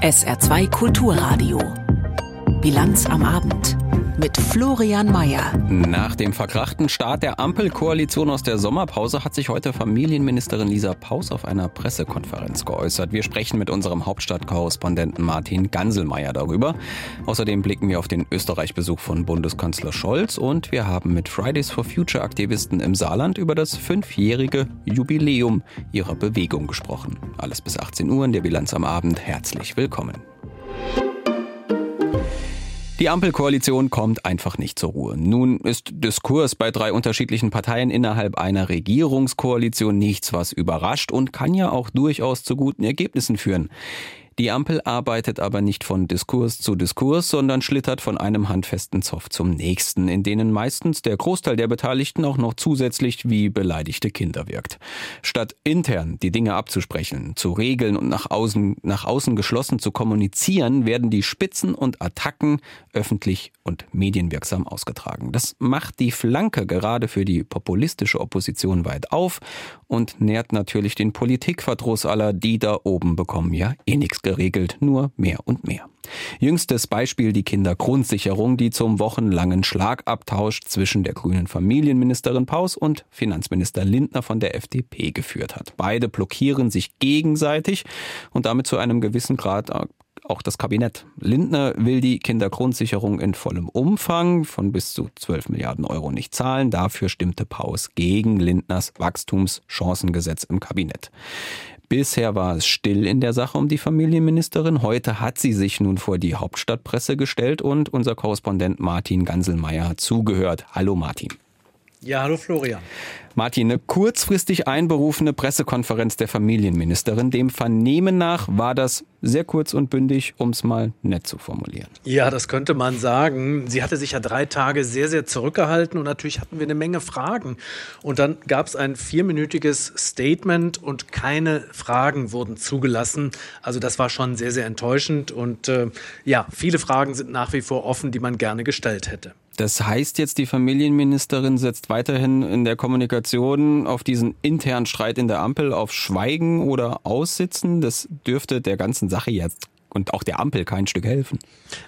SR2 Kulturradio. Bilanz am Abend mit Florian Mayer. Nach dem verkrachten Start der Ampelkoalition aus der Sommerpause hat sich heute Familienministerin Lisa Paus auf einer Pressekonferenz geäußert. Wir sprechen mit unserem Hauptstadtkorrespondenten Martin Ganselmeier darüber. Außerdem blicken wir auf den Österreich-Besuch von Bundeskanzler Scholz und wir haben mit Fridays for Future Aktivisten im Saarland über das fünfjährige Jubiläum ihrer Bewegung gesprochen. Alles bis 18 Uhr in der Bilanz am Abend. Herzlich willkommen. Die Ampelkoalition kommt einfach nicht zur Ruhe. Nun ist Diskurs bei drei unterschiedlichen Parteien innerhalb einer Regierungskoalition nichts, was überrascht und kann ja auch durchaus zu guten Ergebnissen führen. Die Ampel arbeitet aber nicht von Diskurs zu Diskurs, sondern schlittert von einem handfesten Zoff zum nächsten, in denen meistens der Großteil der Beteiligten auch noch zusätzlich wie beleidigte Kinder wirkt. Statt intern die Dinge abzusprechen, zu regeln und nach außen, nach außen geschlossen zu kommunizieren, werden die Spitzen und Attacken öffentlich und medienwirksam ausgetragen. Das macht die Flanke gerade für die populistische Opposition weit auf und nährt natürlich den Politikverdruss aller, die da oben bekommen ja eh nichts geregelt, nur mehr und mehr. Jüngstes Beispiel die Kindergrundsicherung, die zum wochenlangen Schlagabtausch zwischen der grünen Familienministerin Paus und Finanzminister Lindner von der FDP geführt hat. Beide blockieren sich gegenseitig und damit zu einem gewissen Grad auch das Kabinett. Lindner will die Kindergrundsicherung in vollem Umfang von bis zu 12 Milliarden Euro nicht zahlen. Dafür stimmte Paus gegen Lindners Wachstumschancengesetz im Kabinett. Bisher war es still in der Sache um die Familienministerin. Heute hat sie sich nun vor die Hauptstadtpresse gestellt und unser Korrespondent Martin Ganselmeier zugehört. Hallo Martin. Ja, hallo Florian. Martin, eine kurzfristig einberufene Pressekonferenz der Familienministerin. Dem Vernehmen nach war das sehr kurz und bündig, um es mal nett zu formulieren. Ja, das könnte man sagen. Sie hatte sich ja drei Tage sehr, sehr zurückgehalten und natürlich hatten wir eine Menge Fragen. Und dann gab es ein vierminütiges Statement und keine Fragen wurden zugelassen. Also das war schon sehr, sehr enttäuschend. Und äh, ja, viele Fragen sind nach wie vor offen, die man gerne gestellt hätte. Das heißt jetzt, die Familienministerin setzt weiterhin in der Kommunikation auf diesen internen Streit in der Ampel auf Schweigen oder Aussitzen. Das dürfte der ganzen Sache jetzt und auch der Ampel kein Stück helfen.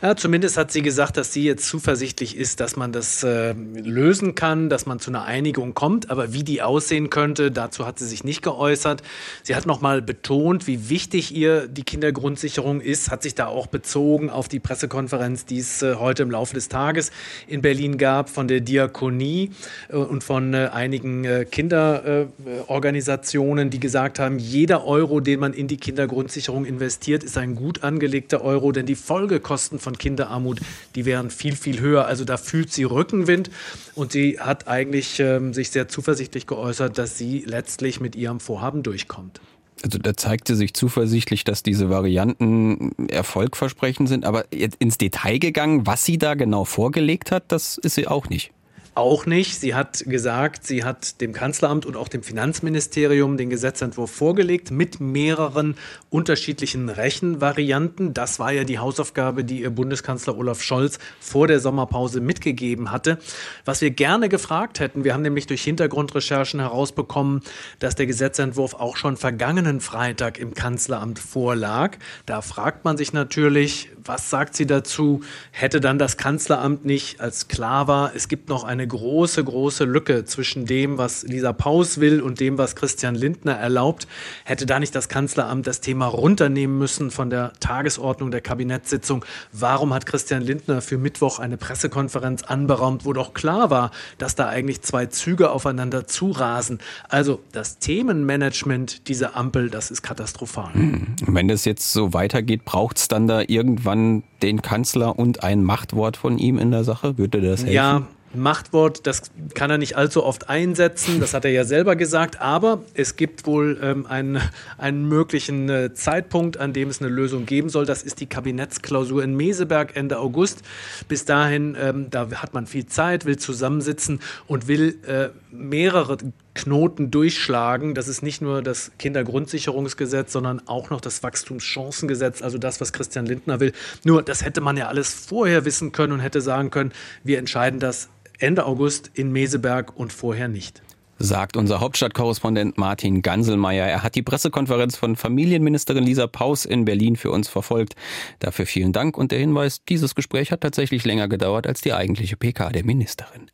Ja, zumindest hat sie gesagt, dass sie jetzt zuversichtlich ist, dass man das äh, lösen kann, dass man zu einer Einigung kommt. Aber wie die aussehen könnte, dazu hat sie sich nicht geäußert. Sie hat nochmal betont, wie wichtig ihr die Kindergrundsicherung ist, hat sich da auch bezogen auf die Pressekonferenz, die es äh, heute im Laufe des Tages in Berlin gab von der Diakonie äh, und von äh, einigen äh, Kinderorganisationen, die gesagt haben, jeder Euro, den man in die Kindergrundsicherung investiert, ist ein gut angelegter Euro, denn die Folgekosten von Kinderarmut, die wären viel, viel höher. Also da fühlt sie Rückenwind und sie hat eigentlich ähm, sich sehr zuversichtlich geäußert, dass sie letztlich mit ihrem Vorhaben durchkommt. Also da zeigte sich zuversichtlich, dass diese Varianten erfolgversprechend sind, aber ins Detail gegangen, was sie da genau vorgelegt hat, das ist sie auch nicht auch nicht. Sie hat gesagt, sie hat dem Kanzleramt und auch dem Finanzministerium den Gesetzentwurf vorgelegt mit mehreren unterschiedlichen Rechenvarianten. Das war ja die Hausaufgabe, die ihr Bundeskanzler Olaf Scholz vor der Sommerpause mitgegeben hatte. Was wir gerne gefragt hätten, wir haben nämlich durch Hintergrundrecherchen herausbekommen, dass der Gesetzentwurf auch schon vergangenen Freitag im Kanzleramt vorlag. Da fragt man sich natürlich, was sagt sie dazu? Hätte dann das Kanzleramt nicht, als klar war, es gibt noch eine große, große Lücke zwischen dem, was Lisa Paus will und dem, was Christian Lindner erlaubt, hätte da nicht das Kanzleramt das Thema runternehmen müssen von der Tagesordnung der Kabinettssitzung? Warum hat Christian Lindner für Mittwoch eine Pressekonferenz anberaumt, wo doch klar war, dass da eigentlich zwei Züge aufeinander zurasen? Also das Themenmanagement dieser Ampel, das ist katastrophal. Hm. Wenn das jetzt so weitergeht, braucht es dann da irgendwann den Kanzler und ein Machtwort von ihm in der Sache? Würde das helfen? Ja, Machtwort, das kann er nicht allzu oft einsetzen, das hat er ja selber gesagt, aber es gibt wohl ähm, einen, einen möglichen äh, Zeitpunkt, an dem es eine Lösung geben soll. Das ist die Kabinettsklausur in Meseberg Ende August. Bis dahin, ähm, da hat man viel Zeit, will zusammensitzen und will äh, mehrere Knoten durchschlagen. Das ist nicht nur das Kindergrundsicherungsgesetz, sondern auch noch das Wachstumschancengesetz, also das, was Christian Lindner will. Nur, das hätte man ja alles vorher wissen können und hätte sagen können, wir entscheiden das Ende August in Meseberg und vorher nicht. sagt unser Hauptstadtkorrespondent Martin Ganselmeier. Er hat die Pressekonferenz von Familienministerin Lisa Paus in Berlin für uns verfolgt. Dafür vielen Dank und der Hinweis, dieses Gespräch hat tatsächlich länger gedauert als die eigentliche PK der Ministerin.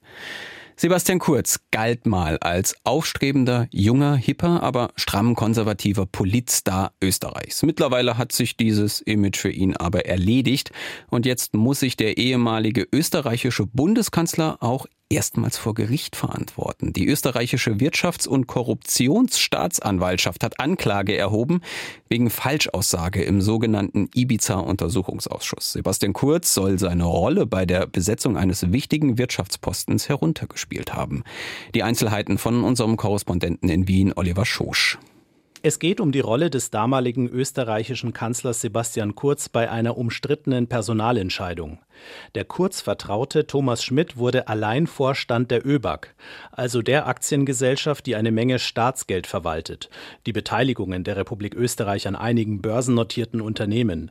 Sebastian Kurz galt mal als aufstrebender, junger, hipper, aber stramm konservativer Politstar Österreichs. Mittlerweile hat sich dieses Image für ihn aber erledigt und jetzt muss sich der ehemalige österreichische Bundeskanzler auch erstmals vor Gericht verantworten. Die österreichische Wirtschafts- und Korruptionsstaatsanwaltschaft hat Anklage erhoben wegen Falschaussage im sogenannten Ibiza-Untersuchungsausschuss. Sebastian Kurz soll seine Rolle bei der Besetzung eines wichtigen Wirtschaftspostens heruntergespielt haben. Die Einzelheiten von unserem Korrespondenten in Wien, Oliver Schosch. Es geht um die Rolle des damaligen österreichischen Kanzlers Sebastian Kurz bei einer umstrittenen Personalentscheidung. Der Kurz-Vertraute Thomas Schmidt wurde Alleinvorstand der ÖBAG, also der Aktiengesellschaft, die eine Menge Staatsgeld verwaltet, die Beteiligungen der Republik Österreich an einigen börsennotierten Unternehmen.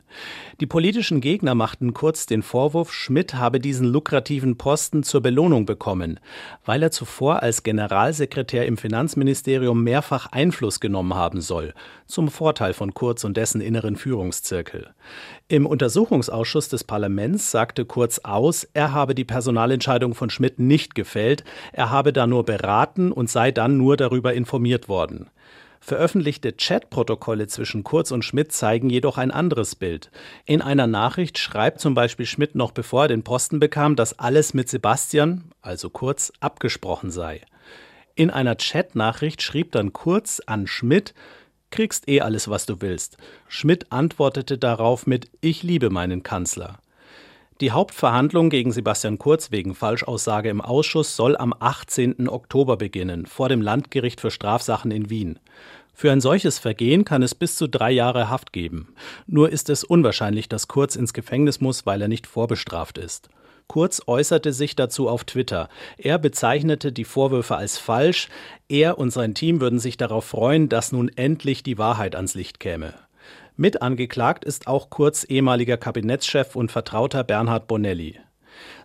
Die politischen Gegner machten Kurz den Vorwurf, Schmidt habe diesen lukrativen Posten zur Belohnung bekommen, weil er zuvor als Generalsekretär im Finanzministerium mehrfach Einfluss genommen haben soll, zum Vorteil von Kurz und dessen inneren Führungszirkel. Im Untersuchungsausschuss des Parlaments sagte Kurz aus, er habe die Personalentscheidung von Schmidt nicht gefällt, er habe da nur beraten und sei dann nur darüber informiert worden. Veröffentlichte Chatprotokolle zwischen Kurz und Schmidt zeigen jedoch ein anderes Bild. In einer Nachricht schreibt zum Beispiel Schmidt noch bevor er den Posten bekam, dass alles mit Sebastian, also Kurz, abgesprochen sei. In einer Chatnachricht schrieb dann Kurz an Schmidt, kriegst eh alles, was du willst. Schmidt antwortete darauf mit Ich liebe meinen Kanzler. Die Hauptverhandlung gegen Sebastian Kurz wegen Falschaussage im Ausschuss soll am 18. Oktober beginnen, vor dem Landgericht für Strafsachen in Wien. Für ein solches Vergehen kann es bis zu drei Jahre Haft geben. Nur ist es unwahrscheinlich, dass Kurz ins Gefängnis muss, weil er nicht vorbestraft ist. Kurz äußerte sich dazu auf Twitter. Er bezeichnete die Vorwürfe als falsch. Er und sein Team würden sich darauf freuen, dass nun endlich die Wahrheit ans Licht käme. Mit angeklagt ist auch Kurz ehemaliger Kabinettschef und Vertrauter Bernhard Bonelli.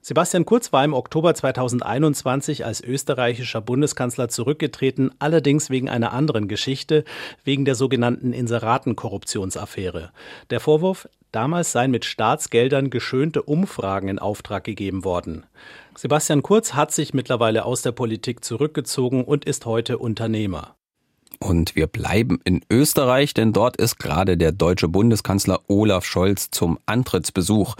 Sebastian Kurz war im Oktober 2021 als österreichischer Bundeskanzler zurückgetreten, allerdings wegen einer anderen Geschichte, wegen der sogenannten Inseratenkorruptionsaffäre. Der Vorwurf, damals seien mit Staatsgeldern geschönte Umfragen in Auftrag gegeben worden. Sebastian Kurz hat sich mittlerweile aus der Politik zurückgezogen und ist heute Unternehmer. Und wir bleiben in Österreich, denn dort ist gerade der deutsche Bundeskanzler Olaf Scholz zum Antrittsbesuch.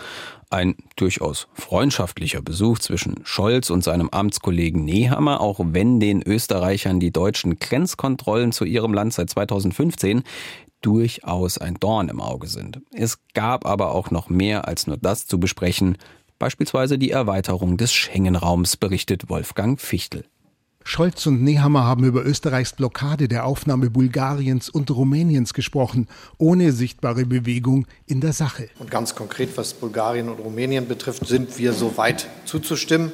Ein durchaus freundschaftlicher Besuch zwischen Scholz und seinem Amtskollegen Nehammer, auch wenn den Österreichern die deutschen Grenzkontrollen zu ihrem Land seit 2015 durchaus ein Dorn im Auge sind. Es gab aber auch noch mehr als nur das zu besprechen, beispielsweise die Erweiterung des Schengen-Raums, berichtet Wolfgang Fichtel. Scholz und Nehammer haben über Österreichs Blockade der Aufnahme Bulgariens und Rumäniens gesprochen, ohne sichtbare Bewegung in der Sache. Und ganz konkret, was Bulgarien und Rumänien betrifft, sind wir so weit zuzustimmen.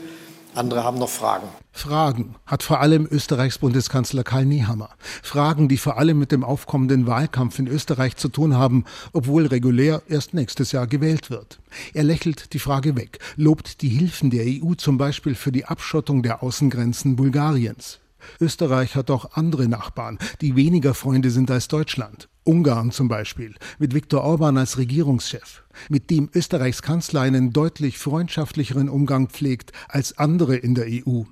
Andere haben noch Fragen. Fragen hat vor allem Österreichs Bundeskanzler Karl Nehammer. Fragen, die vor allem mit dem aufkommenden Wahlkampf in Österreich zu tun haben, obwohl regulär erst nächstes Jahr gewählt wird. Er lächelt die Frage weg, lobt die Hilfen der EU zum Beispiel für die Abschottung der Außengrenzen Bulgariens. Österreich hat auch andere Nachbarn, die weniger Freunde sind als Deutschland. Ungarn zum Beispiel, mit Viktor Orban als Regierungschef, mit dem Österreichs Kanzler einen deutlich freundschaftlicheren Umgang pflegt als andere in der EU.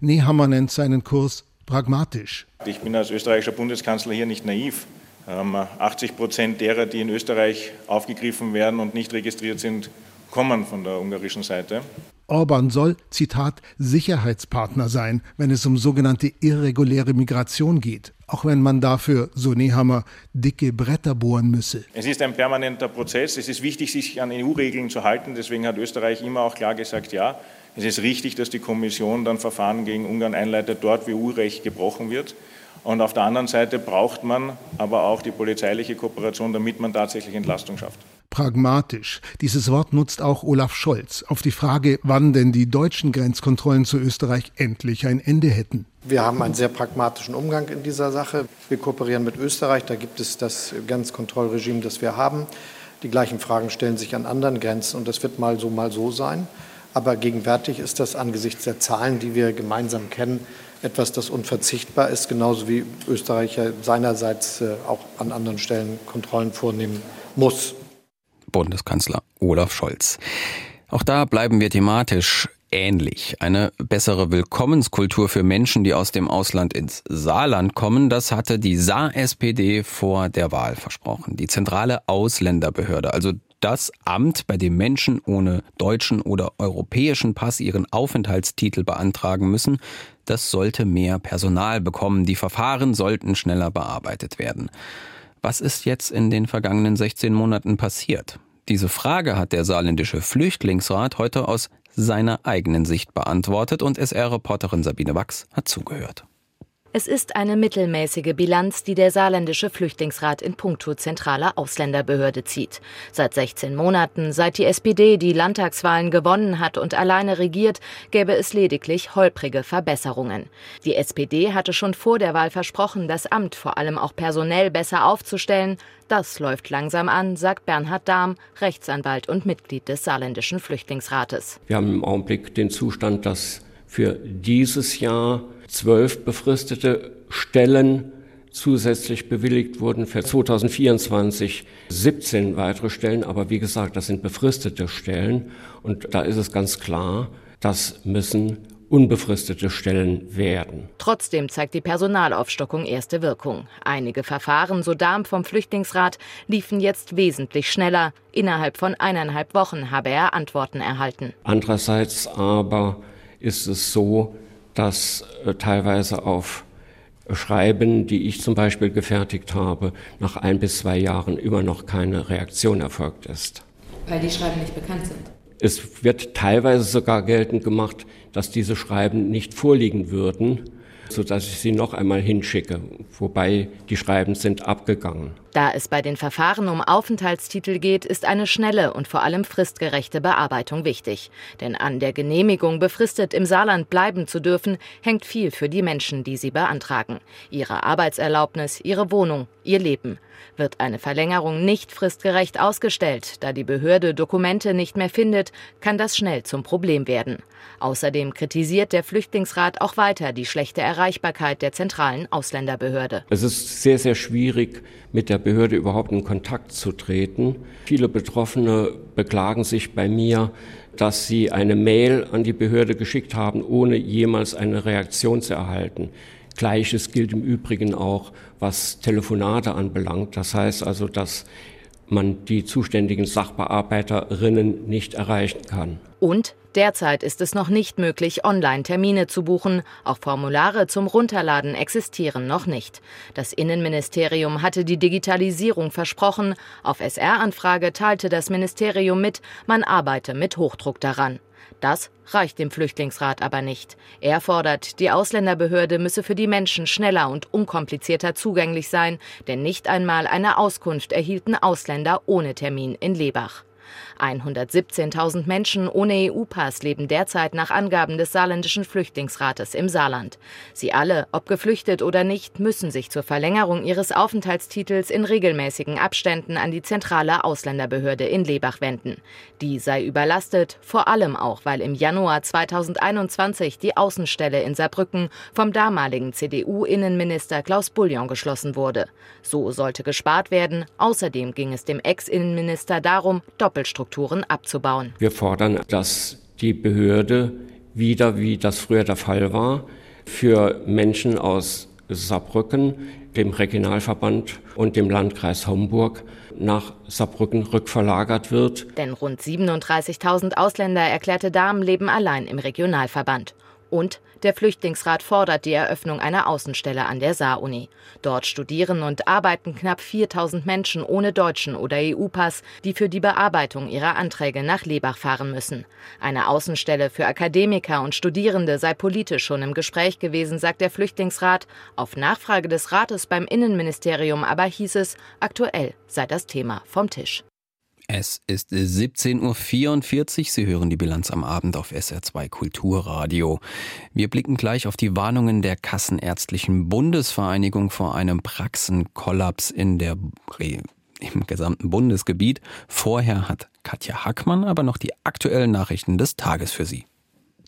Nehammer nennt seinen Kurs pragmatisch. Ich bin als österreichischer Bundeskanzler hier nicht naiv. 80 Prozent derer, die in Österreich aufgegriffen werden und nicht registriert sind, kommen von der ungarischen Seite. Orban soll, Zitat, Sicherheitspartner sein, wenn es um sogenannte irreguläre Migration geht, auch wenn man dafür, so Nehammer, dicke Bretter bohren müsse. Es ist ein permanenter Prozess. Es ist wichtig, sich an EU-Regeln zu halten. Deswegen hat Österreich immer auch klar gesagt, ja, es ist richtig, dass die Kommission dann Verfahren gegen Ungarn einleitet, dort, wie EU-Recht gebrochen wird. Und auf der anderen Seite braucht man aber auch die polizeiliche Kooperation, damit man tatsächlich Entlastung schafft. Pragmatisch. Dieses Wort nutzt auch Olaf Scholz auf die Frage, wann denn die deutschen Grenzkontrollen zu Österreich endlich ein Ende hätten. Wir haben einen sehr pragmatischen Umgang in dieser Sache. Wir kooperieren mit Österreich. Da gibt es das Grenzkontrollregime, das wir haben. Die gleichen Fragen stellen sich an anderen Grenzen und das wird mal so, mal so sein. Aber gegenwärtig ist das angesichts der Zahlen, die wir gemeinsam kennen, etwas, das unverzichtbar ist, genauso wie Österreich ja seinerseits äh, auch an anderen Stellen Kontrollen vornehmen muss. Bundeskanzler Olaf Scholz. Auch da bleiben wir thematisch ähnlich. Eine bessere Willkommenskultur für Menschen, die aus dem Ausland ins Saarland kommen, das hatte die Saar-SPD vor der Wahl versprochen. Die zentrale Ausländerbehörde, also das Amt, bei dem Menschen ohne deutschen oder europäischen Pass ihren Aufenthaltstitel beantragen müssen, das sollte mehr Personal bekommen. Die Verfahren sollten schneller bearbeitet werden. Was ist jetzt in den vergangenen 16 Monaten passiert? Diese Frage hat der saarländische Flüchtlingsrat heute aus seiner eigenen Sicht beantwortet und SR-Reporterin Sabine Wachs hat zugehört. Es ist eine mittelmäßige Bilanz, die der saarländische Flüchtlingsrat in puncto zentraler Ausländerbehörde zieht. Seit 16 Monaten, seit die SPD die Landtagswahlen gewonnen hat und alleine regiert, gäbe es lediglich holprige Verbesserungen. Die SPD hatte schon vor der Wahl versprochen, das Amt vor allem auch personell besser aufzustellen. Das läuft langsam an, sagt Bernhard Dahm, Rechtsanwalt und Mitglied des saarländischen Flüchtlingsrates. Wir haben im Augenblick den Zustand, dass für dieses Jahr zwölf befristete Stellen zusätzlich bewilligt wurden für 2024 17 weitere Stellen. Aber wie gesagt, das sind befristete Stellen. Und da ist es ganz klar, das müssen unbefristete Stellen werden. Trotzdem zeigt die Personalaufstockung erste Wirkung. Einige Verfahren, so Darm vom Flüchtlingsrat, liefen jetzt wesentlich schneller. Innerhalb von eineinhalb Wochen habe er Antworten erhalten. Andererseits aber ist es so, dass äh, teilweise auf Schreiben, die ich zum Beispiel gefertigt habe, nach ein bis zwei Jahren immer noch keine Reaktion erfolgt ist. Weil die Schreiben nicht bekannt sind. Es wird teilweise sogar geltend gemacht, dass diese Schreiben nicht vorliegen würden sodass ich sie noch einmal hinschicke, wobei die Schreiben sind abgegangen. Da es bei den Verfahren um Aufenthaltstitel geht, ist eine schnelle und vor allem fristgerechte Bearbeitung wichtig. Denn an der Genehmigung, befristet im Saarland bleiben zu dürfen, hängt viel für die Menschen, die sie beantragen. Ihre Arbeitserlaubnis, ihre Wohnung, ihr Leben. Wird eine Verlängerung nicht fristgerecht ausgestellt, da die Behörde Dokumente nicht mehr findet, kann das schnell zum Problem werden. Außerdem kritisiert der Flüchtlingsrat auch weiter die schlechte Erreichbarkeit der zentralen Ausländerbehörde. Es ist sehr, sehr schwierig, mit der Behörde überhaupt in Kontakt zu treten. Viele Betroffene beklagen sich bei mir, dass sie eine Mail an die Behörde geschickt haben, ohne jemals eine Reaktion zu erhalten. Gleiches gilt im Übrigen auch, was Telefonate anbelangt. Das heißt also, dass man die zuständigen Sachbearbeiterinnen nicht erreichen kann. Und derzeit ist es noch nicht möglich, Online-Termine zu buchen. Auch Formulare zum Runterladen existieren noch nicht. Das Innenministerium hatte die Digitalisierung versprochen. Auf SR-Anfrage teilte das Ministerium mit, man arbeite mit Hochdruck daran. Das reicht dem Flüchtlingsrat aber nicht. Er fordert, die Ausländerbehörde müsse für die Menschen schneller und unkomplizierter zugänglich sein, denn nicht einmal eine Auskunft erhielten Ausländer ohne Termin in Lebach. 117.000 Menschen ohne EU-Pass leben derzeit nach Angaben des saarländischen Flüchtlingsrates im Saarland. Sie alle, ob geflüchtet oder nicht, müssen sich zur Verlängerung ihres Aufenthaltstitels in regelmäßigen Abständen an die zentrale Ausländerbehörde in Lebach wenden. Die sei überlastet, vor allem auch, weil im Januar 2021 die Außenstelle in Saarbrücken vom damaligen CDU-Innenminister Klaus Bullion geschlossen wurde. So sollte gespart werden. Außerdem ging es dem Ex-Innenminister darum, Doppelstrukturen Strukturen abzubauen. Wir fordern, dass die Behörde wieder, wie das früher der Fall war, für Menschen aus Saarbrücken, dem Regionalverband und dem Landkreis Homburg nach Saarbrücken rückverlagert wird. Denn rund 37.000 Ausländer, erklärte Damen, leben allein im Regionalverband. Und der Flüchtlingsrat fordert die Eröffnung einer Außenstelle an der Saar-Uni. Dort studieren und arbeiten knapp 4000 Menschen ohne deutschen oder EU-Pass, die für die Bearbeitung ihrer Anträge nach Lebach fahren müssen. Eine Außenstelle für Akademiker und Studierende sei politisch schon im Gespräch gewesen, sagt der Flüchtlingsrat. Auf Nachfrage des Rates beim Innenministerium aber hieß es, aktuell sei das Thema vom Tisch. Es ist 17.44 Uhr. Sie hören die Bilanz am Abend auf SR2 Kulturradio. Wir blicken gleich auf die Warnungen der Kassenärztlichen Bundesvereinigung vor einem Praxenkollaps in der im gesamten Bundesgebiet. Vorher hat Katja Hackmann aber noch die aktuellen Nachrichten des Tages für Sie.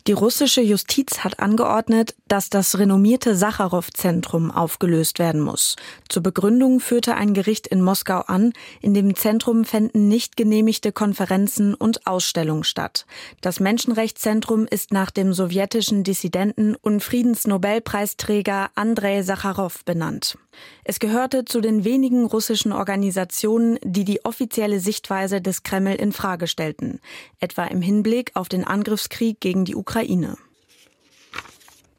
Die russische Justiz hat angeordnet, dass das renommierte Sacharow-Zentrum aufgelöst werden muss. Zur Begründung führte ein Gericht in Moskau an, in dem Zentrum fänden nicht genehmigte Konferenzen und Ausstellungen statt. Das Menschenrechtszentrum ist nach dem sowjetischen Dissidenten und Friedensnobelpreisträger Andrei Sacharow benannt. Es gehörte zu den wenigen russischen Organisationen, die die offizielle Sichtweise des Kreml in Frage stellten, etwa im Hinblick auf den Angriffskrieg gegen die Ukraine.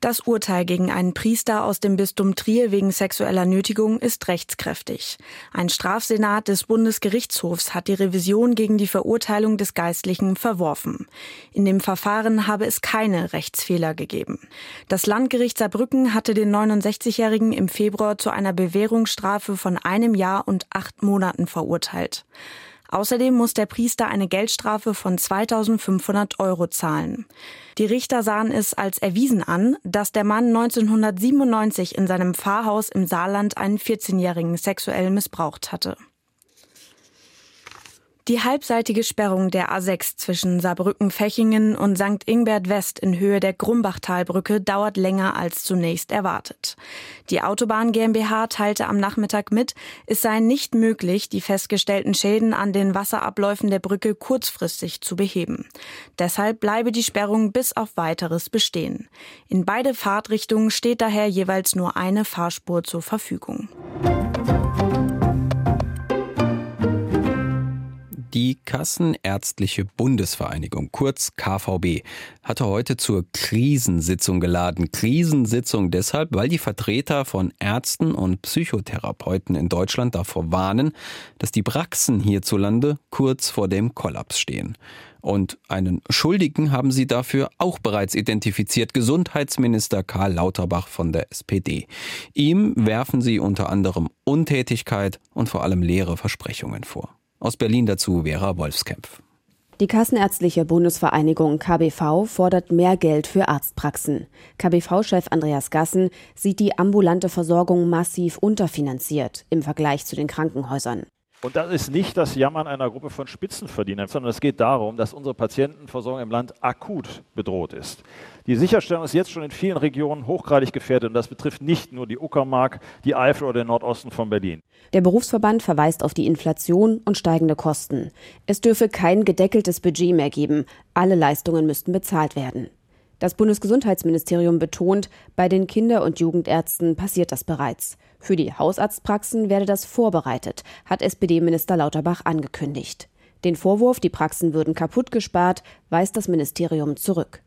Das Urteil gegen einen Priester aus dem Bistum Trier wegen sexueller Nötigung ist rechtskräftig. Ein Strafsenat des Bundesgerichtshofs hat die Revision gegen die Verurteilung des Geistlichen verworfen. In dem Verfahren habe es keine Rechtsfehler gegeben. Das Landgericht Saarbrücken hatte den 69-Jährigen im Februar zu einer Bewährungsstrafe von einem Jahr und acht Monaten verurteilt. Außerdem muss der Priester eine Geldstrafe von 2500 Euro zahlen. Die Richter sahen es als erwiesen an, dass der Mann 1997 in seinem Pfarrhaus im Saarland einen 14-Jährigen sexuell missbraucht hatte. Die halbseitige Sperrung der A6 zwischen Saarbrücken-Fechingen und St. Ingbert West in Höhe der Grumbachtalbrücke dauert länger als zunächst erwartet. Die Autobahn GmbH teilte am Nachmittag mit, es sei nicht möglich, die festgestellten Schäden an den Wasserabläufen der Brücke kurzfristig zu beheben. Deshalb bleibe die Sperrung bis auf weiteres bestehen. In beide Fahrtrichtungen steht daher jeweils nur eine Fahrspur zur Verfügung. Die Kassenärztliche Bundesvereinigung, kurz KVB, hatte heute zur Krisensitzung geladen. Krisensitzung deshalb, weil die Vertreter von Ärzten und Psychotherapeuten in Deutschland davor warnen, dass die Praxen hierzulande kurz vor dem Kollaps stehen. Und einen Schuldigen haben sie dafür auch bereits identifiziert, Gesundheitsminister Karl Lauterbach von der SPD. Ihm werfen sie unter anderem Untätigkeit und vor allem leere Versprechungen vor. Aus Berlin dazu Vera Wolfskämpf. Die Kassenärztliche Bundesvereinigung KBV fordert mehr Geld für Arztpraxen. KBV-Chef Andreas Gassen sieht die ambulante Versorgung massiv unterfinanziert im Vergleich zu den Krankenhäusern. Und das ist nicht das Jammern einer Gruppe von Spitzenverdienern, sondern es geht darum, dass unsere Patientenversorgung im Land akut bedroht ist. Die Sicherstellung ist jetzt schon in vielen Regionen hochgradig gefährdet und das betrifft nicht nur die Uckermark, die Eifel oder den Nordosten von Berlin. Der Berufsverband verweist auf die Inflation und steigende Kosten. Es dürfe kein gedeckeltes Budget mehr geben. Alle Leistungen müssten bezahlt werden. Das Bundesgesundheitsministerium betont, bei den Kinder- und Jugendärzten passiert das bereits. Für die Hausarztpraxen werde das vorbereitet, hat SPD-Minister Lauterbach angekündigt. Den Vorwurf, die Praxen würden kaputt gespart, weist das Ministerium zurück.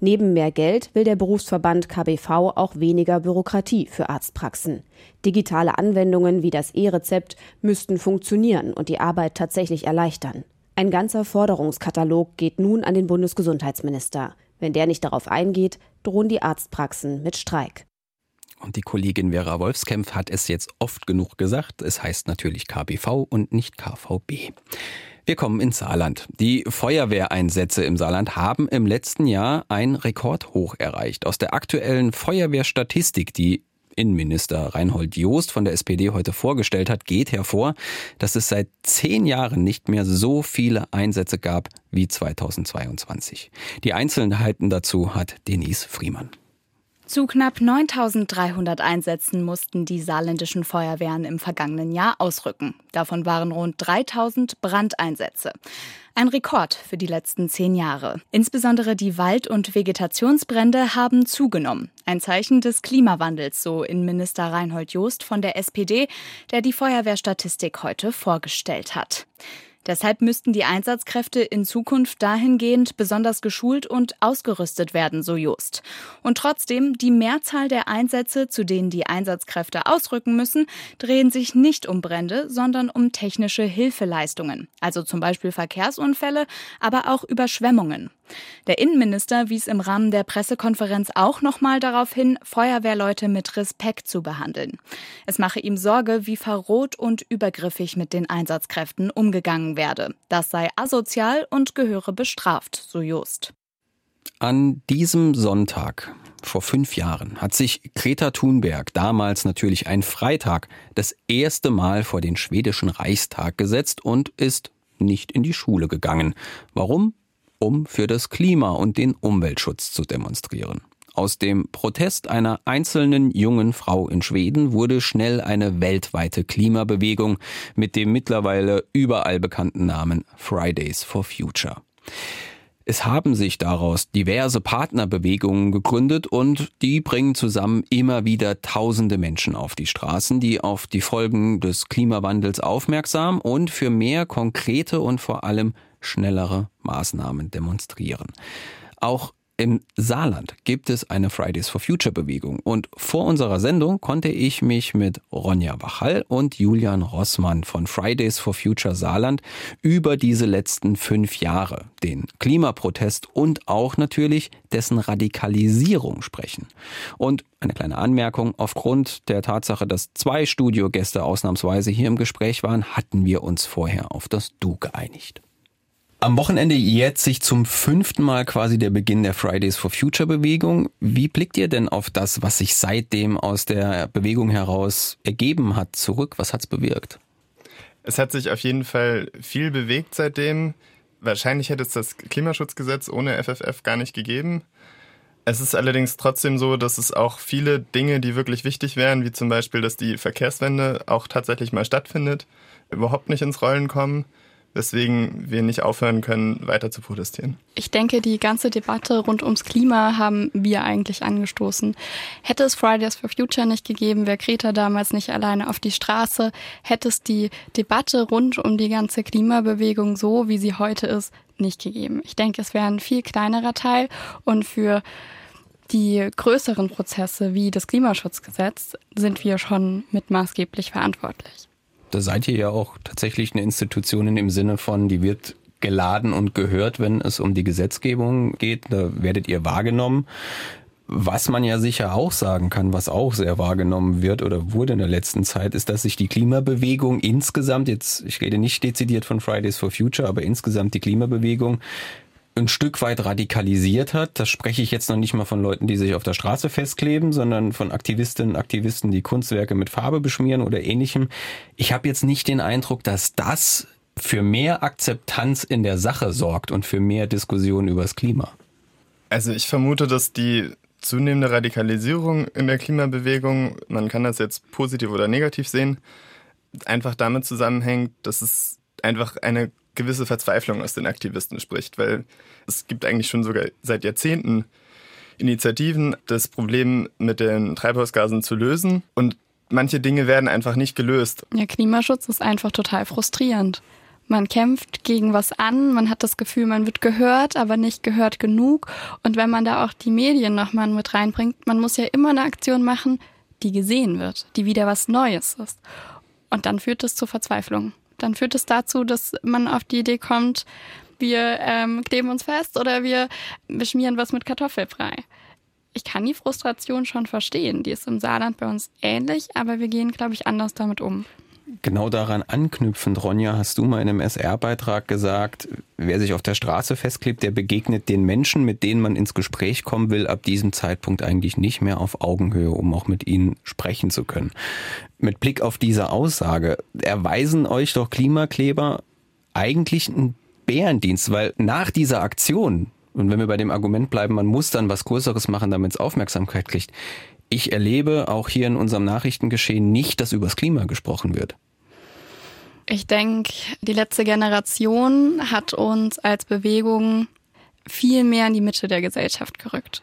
Neben mehr Geld will der Berufsverband KBV auch weniger Bürokratie für Arztpraxen. Digitale Anwendungen wie das E-Rezept müssten funktionieren und die Arbeit tatsächlich erleichtern. Ein ganzer Forderungskatalog geht nun an den Bundesgesundheitsminister. Wenn der nicht darauf eingeht, drohen die Arztpraxen mit Streik. Und die Kollegin Vera Wolfskämpf hat es jetzt oft genug gesagt. Es heißt natürlich KBV und nicht KVB. Wir kommen ins Saarland. Die Feuerwehreinsätze im Saarland haben im letzten Jahr ein Rekordhoch erreicht. Aus der aktuellen Feuerwehrstatistik, die Innenminister Reinhold Joost von der SPD heute vorgestellt hat, geht hervor, dass es seit zehn Jahren nicht mehr so viele Einsätze gab wie 2022. Die Einzelheiten dazu hat Denise Friemann. Zu knapp 9300 Einsätzen mussten die saarländischen Feuerwehren im vergangenen Jahr ausrücken. Davon waren rund 3000 Brandeinsätze. Ein Rekord für die letzten zehn Jahre. Insbesondere die Wald- und Vegetationsbrände haben zugenommen. Ein Zeichen des Klimawandels, so Innenminister Reinhold Joost von der SPD, der die Feuerwehrstatistik heute vorgestellt hat. Deshalb müssten die Einsatzkräfte in Zukunft dahingehend besonders geschult und ausgerüstet werden, so Just. Und trotzdem, die Mehrzahl der Einsätze, zu denen die Einsatzkräfte ausrücken müssen, drehen sich nicht um Brände, sondern um technische Hilfeleistungen, also zum Beispiel Verkehrsunfälle, aber auch Überschwemmungen. Der Innenminister wies im Rahmen der Pressekonferenz auch nochmal darauf hin, Feuerwehrleute mit Respekt zu behandeln. Es mache ihm Sorge, wie verroht und übergriffig mit den Einsatzkräften umgegangen werde. Das sei asozial und gehöre bestraft, so Just. An diesem Sonntag vor fünf Jahren hat sich Greta Thunberg, damals natürlich ein Freitag, das erste Mal vor den schwedischen Reichstag gesetzt und ist nicht in die Schule gegangen. Warum? Um für das Klima und den Umweltschutz zu demonstrieren. Aus dem Protest einer einzelnen jungen Frau in Schweden wurde schnell eine weltweite Klimabewegung mit dem mittlerweile überall bekannten Namen Fridays for Future. Es haben sich daraus diverse Partnerbewegungen gegründet und die bringen zusammen immer wieder tausende Menschen auf die Straßen, die auf die Folgen des Klimawandels aufmerksam und für mehr konkrete und vor allem schnellere Maßnahmen demonstrieren. Auch im Saarland gibt es eine Fridays for Future Bewegung und vor unserer Sendung konnte ich mich mit Ronja Wachall und Julian Rossmann von Fridays for Future Saarland über diese letzten fünf Jahre, den Klimaprotest und auch natürlich dessen Radikalisierung sprechen. Und eine kleine Anmerkung, aufgrund der Tatsache, dass zwei Studiogäste ausnahmsweise hier im Gespräch waren, hatten wir uns vorher auf das Du geeinigt. Am Wochenende jährt sich zum fünften Mal quasi der Beginn der Fridays for Future Bewegung. Wie blickt ihr denn auf das, was sich seitdem aus der Bewegung heraus ergeben hat, zurück? Was hat's bewirkt? Es hat sich auf jeden Fall viel bewegt seitdem. Wahrscheinlich hätte es das Klimaschutzgesetz ohne FFF gar nicht gegeben. Es ist allerdings trotzdem so, dass es auch viele Dinge, die wirklich wichtig wären, wie zum Beispiel, dass die Verkehrswende auch tatsächlich mal stattfindet, überhaupt nicht ins Rollen kommen weswegen wir nicht aufhören können, weiter zu protestieren. Ich denke, die ganze Debatte rund ums Klima haben wir eigentlich angestoßen. Hätte es Fridays for Future nicht gegeben, wäre Greta damals nicht alleine auf die Straße, hätte es die Debatte rund um die ganze Klimabewegung so, wie sie heute ist, nicht gegeben. Ich denke, es wäre ein viel kleinerer Teil und für die größeren Prozesse wie das Klimaschutzgesetz sind wir schon mit maßgeblich verantwortlich da seid ihr ja auch tatsächlich eine Institution im Sinne von, die wird geladen und gehört, wenn es um die Gesetzgebung geht. Da werdet ihr wahrgenommen. Was man ja sicher auch sagen kann, was auch sehr wahrgenommen wird oder wurde in der letzten Zeit, ist, dass sich die Klimabewegung insgesamt, jetzt, ich rede nicht dezidiert von Fridays for Future, aber insgesamt die Klimabewegung ein Stück weit radikalisiert hat. Das spreche ich jetzt noch nicht mal von Leuten, die sich auf der Straße festkleben, sondern von Aktivistinnen und Aktivisten, die Kunstwerke mit Farbe beschmieren oder ähnlichem. Ich habe jetzt nicht den Eindruck, dass das für mehr Akzeptanz in der Sache sorgt und für mehr Diskussion über das Klima. Also ich vermute, dass die zunehmende Radikalisierung in der Klimabewegung, man kann das jetzt positiv oder negativ sehen, einfach damit zusammenhängt, dass es einfach eine gewisse Verzweiflung aus den Aktivisten spricht, weil es gibt eigentlich schon sogar seit Jahrzehnten Initiativen, das Problem mit den Treibhausgasen zu lösen und manche Dinge werden einfach nicht gelöst. Ja, Klimaschutz ist einfach total frustrierend. Man kämpft gegen was an, man hat das Gefühl, man wird gehört, aber nicht gehört genug. Und wenn man da auch die Medien nochmal mit reinbringt, man muss ja immer eine Aktion machen, die gesehen wird, die wieder was Neues ist. Und dann führt es zur Verzweiflung dann führt es dazu, dass man auf die Idee kommt, wir ähm, kleben uns fest oder wir beschmieren was mit Kartoffelbrei. Ich kann die Frustration schon verstehen. Die ist im Saarland bei uns ähnlich, aber wir gehen, glaube ich, anders damit um. Genau daran anknüpfend, Ronja, hast du mal in einem SR-Beitrag gesagt, wer sich auf der Straße festklebt, der begegnet den Menschen, mit denen man ins Gespräch kommen will, ab diesem Zeitpunkt eigentlich nicht mehr auf Augenhöhe, um auch mit ihnen sprechen zu können. Mit Blick auf diese Aussage, erweisen euch doch Klimakleber eigentlich einen Bärendienst, weil nach dieser Aktion, und wenn wir bei dem Argument bleiben, man muss dann was Größeres machen, damit es Aufmerksamkeit kriegt, ich erlebe auch hier in unserem Nachrichtengeschehen nicht, dass übers Klima gesprochen wird. Ich denke, die letzte Generation hat uns als Bewegung viel mehr in die Mitte der Gesellschaft gerückt.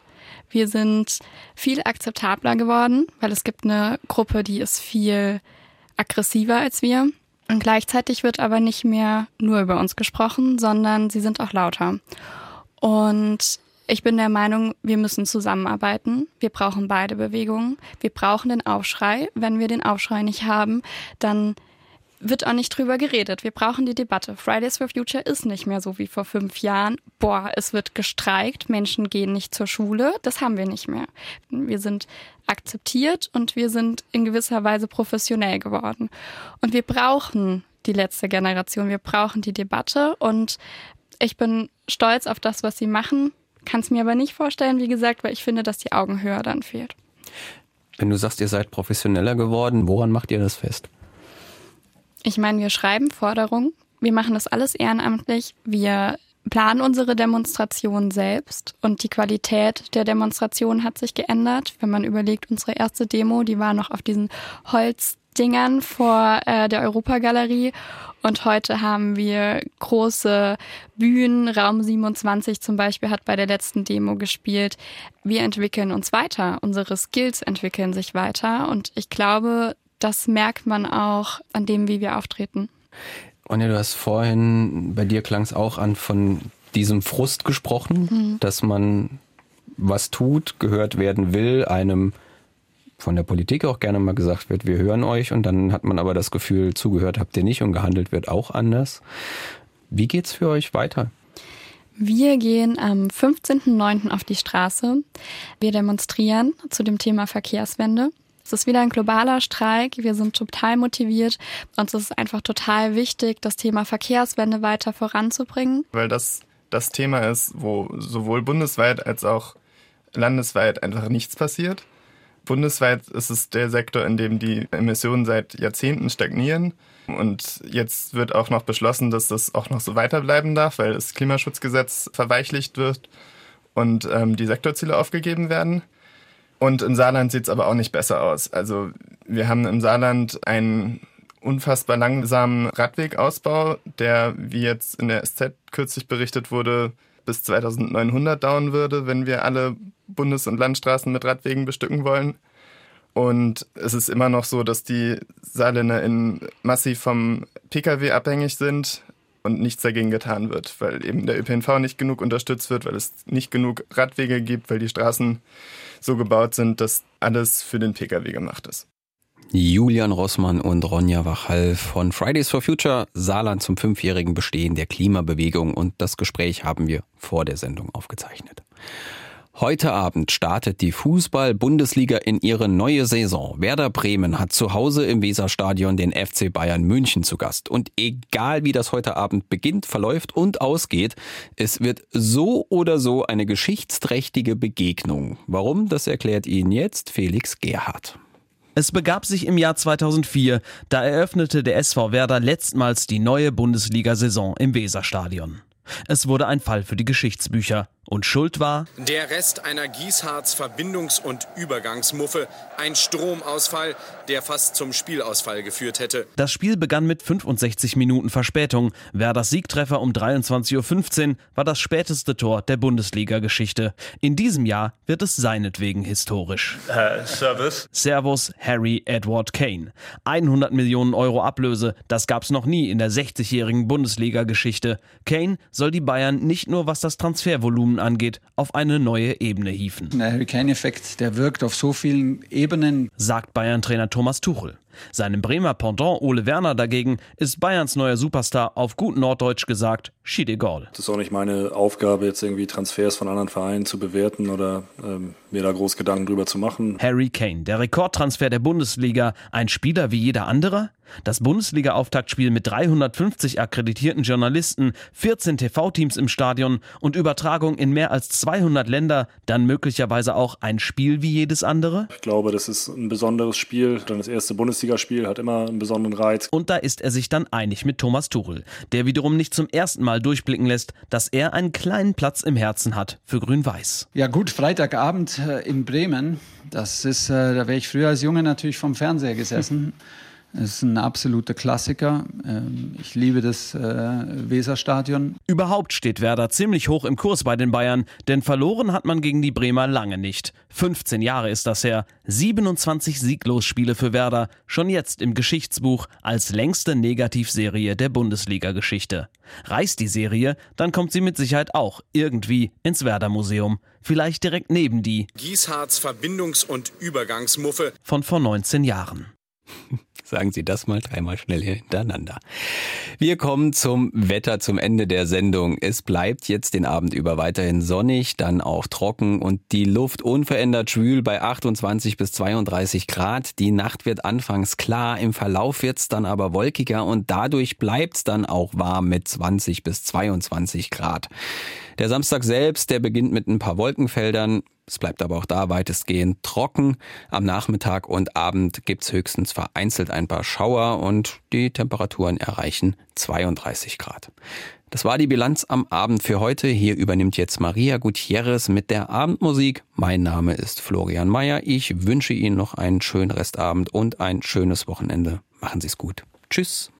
Wir sind viel akzeptabler geworden, weil es gibt eine Gruppe, die ist viel aggressiver als wir. Und gleichzeitig wird aber nicht mehr nur über uns gesprochen, sondern sie sind auch lauter. Und ich bin der Meinung, wir müssen zusammenarbeiten. Wir brauchen beide Bewegungen. Wir brauchen den Aufschrei. Wenn wir den Aufschrei nicht haben, dann wird auch nicht drüber geredet. Wir brauchen die Debatte. Fridays for Future ist nicht mehr so wie vor fünf Jahren. Boah, es wird gestreikt, Menschen gehen nicht zur Schule. Das haben wir nicht mehr. Wir sind akzeptiert und wir sind in gewisser Weise professionell geworden. Und wir brauchen die letzte Generation. Wir brauchen die Debatte und ich bin stolz auf das, was sie machen. Kann es mir aber nicht vorstellen, wie gesagt, weil ich finde, dass die Augenhöhe dann fehlt. Wenn du sagst, ihr seid professioneller geworden, woran macht ihr das fest? Ich meine, wir schreiben Forderungen, wir machen das alles ehrenamtlich, wir planen unsere Demonstration selbst und die Qualität der Demonstration hat sich geändert. Wenn man überlegt, unsere erste Demo, die war noch auf diesen Holzdingern vor äh, der Europagalerie und heute haben wir große Bühnen. Raum 27 zum Beispiel hat bei der letzten Demo gespielt. Wir entwickeln uns weiter. Unsere Skills entwickeln sich weiter und ich glaube, das merkt man auch an dem, wie wir auftreten. Ronja, du hast vorhin, bei dir klang es auch an, von diesem Frust gesprochen, mhm. dass man was tut, gehört werden will, einem von der Politik auch gerne mal gesagt wird, wir hören euch und dann hat man aber das Gefühl, zugehört habt ihr nicht und gehandelt wird auch anders. Wie geht's für euch weiter? Wir gehen am 15.09. auf die Straße. Wir demonstrieren zu dem Thema Verkehrswende. Es ist wieder ein globaler Streik. Wir sind total motiviert. Uns ist einfach total wichtig, das Thema Verkehrswende weiter voranzubringen. Weil das das Thema ist, wo sowohl bundesweit als auch landesweit einfach nichts passiert. Bundesweit ist es der Sektor, in dem die Emissionen seit Jahrzehnten stagnieren. Und jetzt wird auch noch beschlossen, dass das auch noch so weiterbleiben darf, weil das Klimaschutzgesetz verweichlicht wird und ähm, die Sektorziele aufgegeben werden. Und im Saarland sieht es aber auch nicht besser aus. Also wir haben im Saarland einen unfassbar langsamen Radwegausbau, der, wie jetzt in der SZ kürzlich berichtet wurde, bis 2900 dauern würde, wenn wir alle Bundes- und Landstraßen mit Radwegen bestücken wollen. Und es ist immer noch so, dass die Saarländer in massiv vom Pkw abhängig sind und nichts dagegen getan wird, weil eben der ÖPNV nicht genug unterstützt wird, weil es nicht genug Radwege gibt, weil die Straßen so gebaut sind, dass alles für den Pkw gemacht ist. Julian Rossmann und Ronja Wachal von Fridays for Future, Saarland zum fünfjährigen Bestehen der Klimabewegung und das Gespräch haben wir vor der Sendung aufgezeichnet. Heute Abend startet die Fußball-Bundesliga in ihre neue Saison. Werder Bremen hat zu Hause im Weserstadion den FC Bayern München zu Gast. Und egal wie das heute Abend beginnt, verläuft und ausgeht, es wird so oder so eine geschichtsträchtige Begegnung. Warum, das erklärt Ihnen jetzt Felix Gerhardt. Es begab sich im Jahr 2004, da eröffnete der SV Werder letztmals die neue Bundesliga-Saison im Weserstadion. Es wurde ein Fall für die Geschichtsbücher. Und Schuld war der Rest einer Gießharz-Verbindungs- und Übergangsmuffe, ein Stromausfall, der fast zum Spielausfall geführt hätte. Das Spiel begann mit 65 Minuten Verspätung. Werders Siegtreffer um 23.15 Uhr war das späteste Tor der Bundesliga-Geschichte. In diesem Jahr wird es seinetwegen historisch. Uh, Servus. Servus Harry Edward Kane. 100 Millionen Euro Ablöse, das gab's noch nie in der 60-jährigen Bundesliga-Geschichte. Kane soll die Bayern nicht nur was das Transfervolumen Situationen angeht, auf eine neue Ebene hieven. Der Hurricane-Effekt, der wirkt auf so vielen Ebenen, sagt Bayern-Trainer Thomas Tuchel. Seinem Bremer Pendant Ole Werner dagegen ist Bayerns neuer Superstar auf gut Norddeutsch gesagt Schiedegol. Das ist auch nicht meine Aufgabe, jetzt irgendwie Transfers von anderen Vereinen zu bewerten oder ähm, mir da groß Gedanken drüber zu machen. Harry Kane, der Rekordtransfer der Bundesliga, ein Spieler wie jeder andere? Das Bundesliga-Auftaktspiel mit 350 akkreditierten Journalisten, 14 TV-Teams im Stadion und Übertragung in mehr als 200 Länder, dann möglicherweise auch ein Spiel wie jedes andere? Ich glaube, das ist ein besonderes Spiel. Dann das erste Bundesliga Bundesligaspiel hat immer einen besonderen Reiz. Und da ist er sich dann einig mit Thomas Tuchel, der wiederum nicht zum ersten Mal durchblicken lässt, dass er einen kleinen Platz im Herzen hat für Grün-Weiß. Ja gut, Freitagabend äh, in Bremen, das ist, äh, da wäre ich früher als Junge natürlich vom Fernseher gesessen. Es ist ein absoluter Klassiker. Ähm, ich liebe das äh, Weserstadion. Überhaupt steht Werder ziemlich hoch im Kurs bei den Bayern, denn verloren hat man gegen die Bremer lange nicht. 15 Jahre ist das her. 27 Sieglosspiele für Werder, schon jetzt im Geschichtsbuch als längste Negativserie der Bundesliga-Geschichte. Reißt die Serie, dann kommt sie mit Sicherheit auch irgendwie ins Werder-Museum. Vielleicht direkt neben die Gieshards Verbindungs- und Übergangsmuffe von vor 19 Jahren. Sagen Sie das mal dreimal schnell hintereinander. Wir kommen zum Wetter zum Ende der Sendung. Es bleibt jetzt den Abend über weiterhin sonnig, dann auch trocken und die Luft unverändert schwül bei 28 bis 32 Grad. Die Nacht wird anfangs klar, im Verlauf wird es dann aber wolkiger und dadurch bleibt es dann auch warm mit 20 bis 22 Grad. Der Samstag selbst, der beginnt mit ein paar Wolkenfeldern. Es bleibt aber auch da weitestgehend trocken. Am Nachmittag und Abend gibt's höchstens vereinzelt ein paar Schauer und die Temperaturen erreichen 32 Grad. Das war die Bilanz am Abend für heute. Hier übernimmt jetzt Maria Gutierrez mit der Abendmusik. Mein Name ist Florian Mayer. Ich wünsche Ihnen noch einen schönen Restabend und ein schönes Wochenende. Machen Sie es gut. Tschüss.